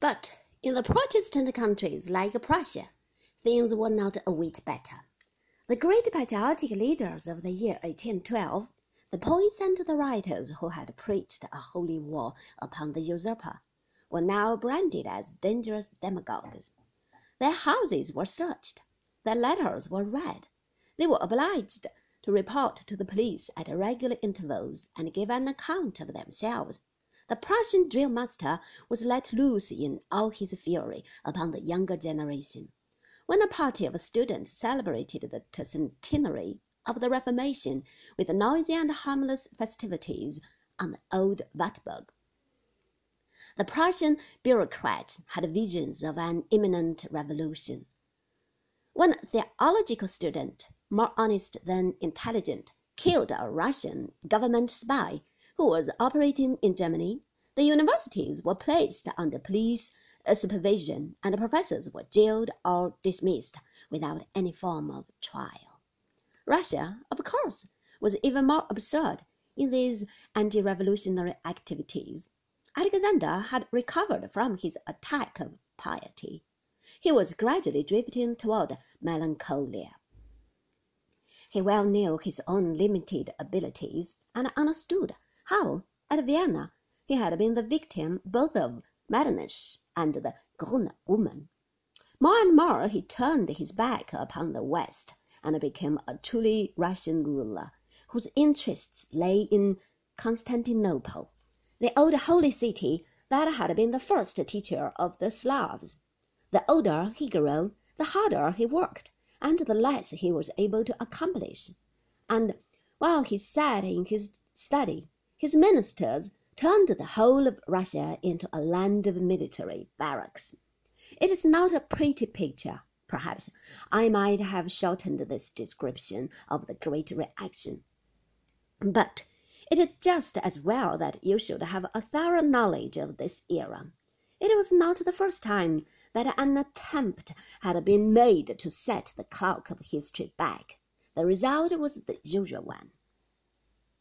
But in the Protestant countries like Prussia, things were not a whit better. The great patriotic leaders of the year 1812, the poets and the writers who had preached a holy war upon the usurper, were now branded as dangerous demagogues. Their houses were searched, their letters were read, they were obliged to report to the police at regular intervals and give an account of themselves the Prussian drill master was let loose in all his fury upon the younger generation. When a party of students celebrated the centenary of the Reformation with noisy and harmless festivities on the old Wartburg, the Prussian bureaucrats had visions of an imminent revolution. When a theological student, more honest than intelligent, killed a Russian government spy who was operating in Germany, the universities were placed under police uh, supervision and professors were jailed or dismissed without any form of trial. Russia, of course, was even more absurd in these anti revolutionary activities. Alexander had recovered from his attack of piety. He was gradually drifting toward melancholia. He well knew his own limited abilities and understood how, at Vienna, he had been the victim both of Metternich and the Krudener woman. More and more he turned his back upon the West and became a truly Russian ruler, whose interests lay in Constantinople, the old holy city that had been the first teacher of the Slavs. The older he grew, the harder he worked, and the less he was able to accomplish. And while he sat in his study, his ministers turned the whole of Russia into a land of military barracks. It is not a pretty picture. Perhaps I might have shortened this description of the great reaction. But it is just as well that you should have a thorough knowledge of this era. It was not the first time that an attempt had been made to set the clock of history back. The result was the usual one.